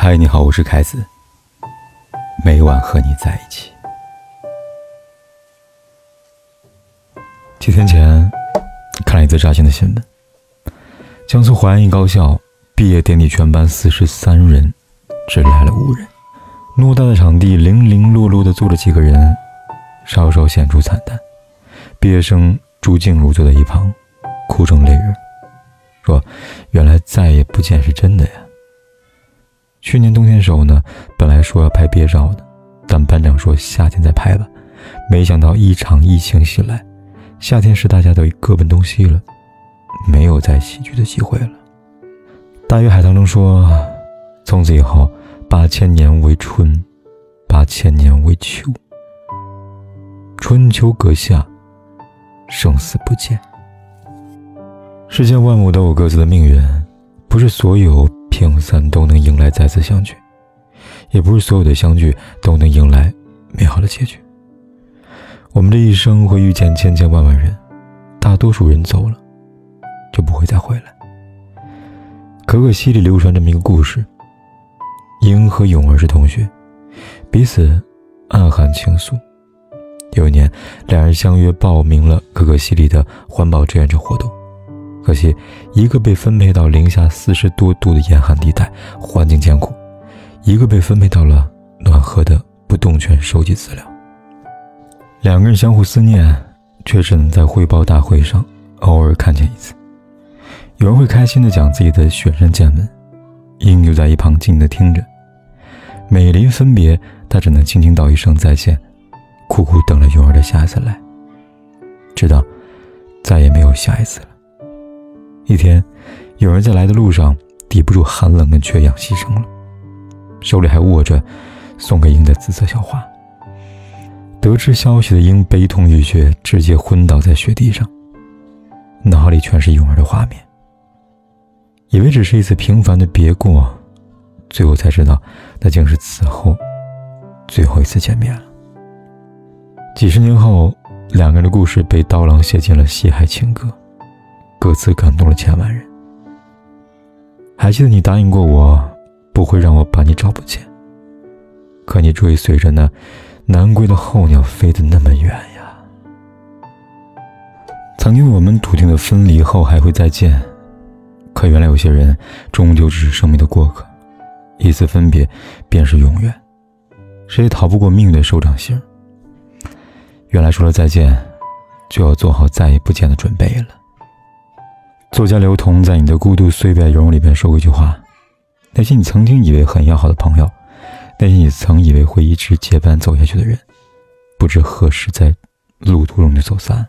嗨，你好，我是凯子。每晚和你在一起。几天前，看了一则扎心的新闻：江苏淮安一高校毕业典礼，全班四十三人，只来了五人。偌大的场地，零零落落的坐着几个人，稍稍显出惨淡。毕业生朱静茹坐在一旁，哭成泪人，说：“原来再也不见是真的呀。”去年冬天的时候呢，本来说要拍毕业照的，但班长说夏天再拍吧。没想到一场疫情袭来，夏天时大家都各奔东西了，没有再喜剧的机会了。大鱼海棠中说，从此以后，八千年为春，八千年为秋，春秋隔下，生死不见。世间万物都有各自的命运，不是所有。平散都能迎来再次相聚，也不是所有的相聚都能迎来美好的结局。我们这一生会遇见千千万万人，大多数人走了，就不会再回来。可可西里流传这么一个故事：英和勇儿是同学，彼此暗含情愫。有一年，两人相约报名了可可西里的环保志愿者活动。可惜，一个被分配到零下四十多度的严寒地带，环境艰苦；一个被分配到了暖和的不动泉收集资料。两个人相互思念，却只能在汇报大会上偶尔看见一次。有人会开心地讲自己的雪山见闻，英就在一旁静地听着。每临分别，他只能轻轻道一声再见，苦苦等了永儿的下一次来，直到再也没有下一次。一天，有人在来的路上抵不住寒冷跟缺氧牺牲了，手里还握着送给鹰的紫色小花。得知消息的鹰悲痛欲绝，直接昏倒在雪地上，脑海里全是勇儿的画面。以为只是一次平凡的别过，最后才知道，那竟是此后最后一次见面了。几十年后，两个人的故事被刀郎写进了《西海情歌》。各自感动了千万人。还记得你答应过我，不会让我把你找不见。可你追随着那南归的候鸟飞得那么远呀。曾经我们笃定的分离后还会再见，可原来有些人终究只是生命的过客，一次分别便是永远，谁也逃不过命运的手掌心。原来说了再见，就要做好再也不见的准备了。作家刘同在《你的孤独岁月融融》里边说过一句话：“那些你曾经以为很要好的朋友，那些你曾以为会一直结伴走下去的人，不知何时在路途中就走散了。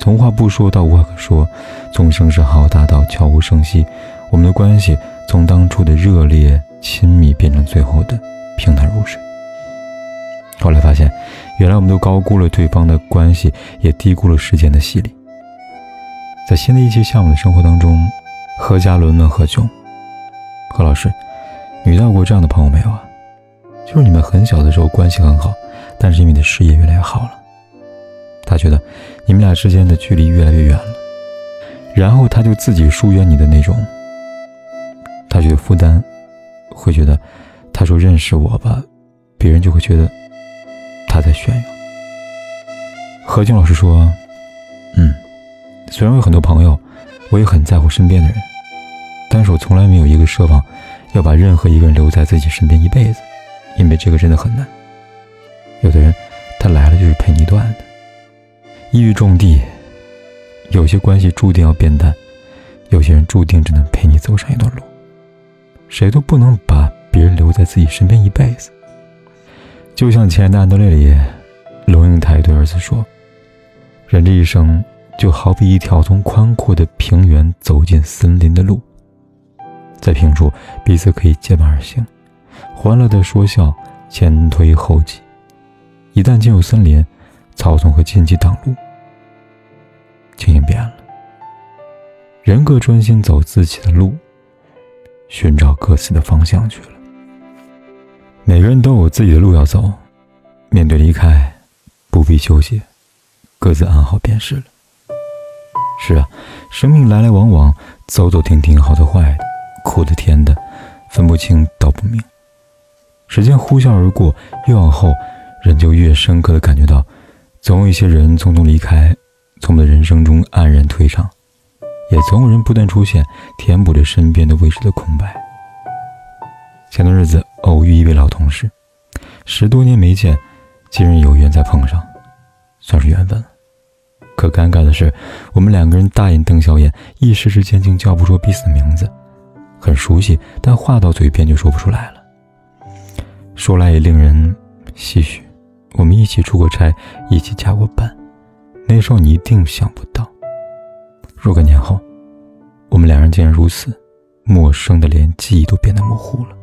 从话不说到无话可说，从声势浩大到悄无声息，我们的关系从当初的热烈亲密变成最后的平淡如水。后来发现，原来我们都高估了对方的关系，也低估了时间的洗礼。”在新的一期项目的生活当中，何家伦问何炅：“何老师，你遇到过这样的朋友没有啊？就是你们很小的时候关系很好，但是因为你的事业越来越好了，他觉得你们俩之间的距离越来越远了，然后他就自己疏远你的那种。他觉得负担，会觉得他说认识我吧，别人就会觉得他在炫耀。”何炅老师说：“嗯。”虽然有很多朋友，我也很在乎身边的人，但是我从来没有一个奢望要把任何一个人留在自己身边一辈子，因为这个真的很难。有的人，他来了就是陪你断的。一语中的，有些关系注定要变淡，有些人注定只能陪你走上一段路。谁都不能把别人留在自己身边一辈子。就像《亲爱的安德烈》里，龙应台对儿子说：“人这一生。”就好比一条从宽阔的平原走进森林的路，在平处彼此可以结伴而行，欢乐的说笑，前推后挤；一旦进入森林，草丛和荆棘挡路，情形变了。人各专心走自己的路，寻找各自的方向去了。每个人都有自己的路要走，面对离开，不必纠结，各自安好便是了。是啊，生命来来往往，走走停停，好的坏的，苦的甜的，分不。清道不明。时间呼啸而过，越往后，人就越深刻的感觉到，总有一些人匆匆离开，从我们的人生中黯然退场，也总有人不断出现，填补着身边的位置的空白。前段日子偶遇一位老同事，十多年没见，今日有缘再碰上，算是缘分。可尴尬的是，我们两个人大眼瞪小眼，一时之间竟叫不出彼此的名字，很熟悉，但话到嘴边就说不出来了。说来也令人唏嘘，我们一起出过差，一起加过班，那时候你一定想不到。若干年后，我们两人竟然如此陌生的，连记忆都变得模糊了。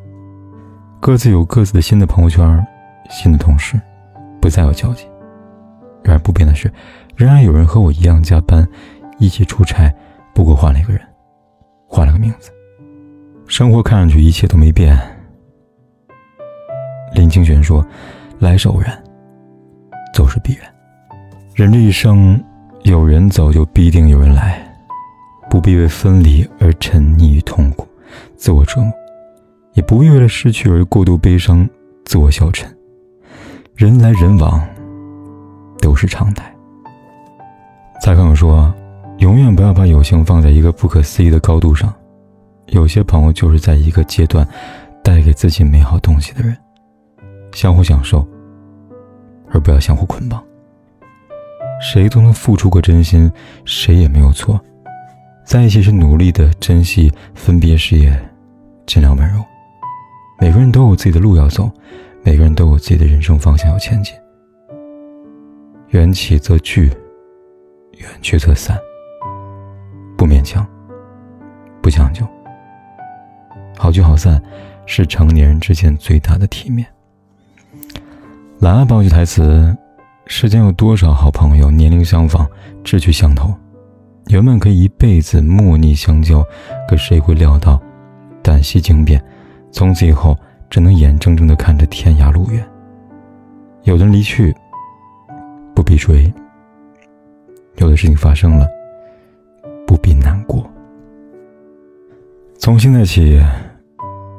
各自有各自的新的朋友圈，新的同事，不再有交集。不变的是，仍然有人和我一样加班，一起出差，不过换了一个人，换了个名字。生活看上去一切都没变。林清玄说：“来是偶然，走是必然。人这一生，有人走就必定有人来，不必为分离而沉溺于痛苦、自我折磨，也不必为了失去而过度悲伤、自我消沉。人来人往，是常态。”蔡康永说：“永远不要把友情放在一个不可思议的高度上，有些朋友就是在一个阶段，带给自己美好东西的人。”相互享受，而不要相互捆绑。谁都能付出过真心，谁也没有错。在一起是努力的珍惜，分别时也尽量温柔。每个人都有自己的路要走，每个人都有自己的人生方向要前进。缘起则聚，缘去则散。不勉强，不将就。好聚好散，是成年人之间最大的体面。蓝爱报句台词：世间有多少好朋友，年龄相仿，志趣相投，原本可以一辈子莫逆相交，可谁会料到，旦夕惊变，从此以后只能眼睁睁地看着天涯路远。有人离去，不必追；有的事情发生了，不必难过。从现在起，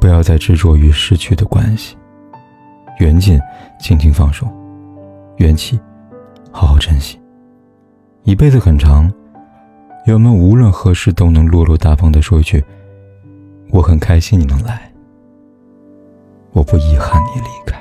不要再执着于失去的关系。缘尽，轻轻放手；缘起，好好珍惜。一辈子很长，愿我们无论何时都能落落大方的说一句：“我很开心你能来，我不遗憾你离开。”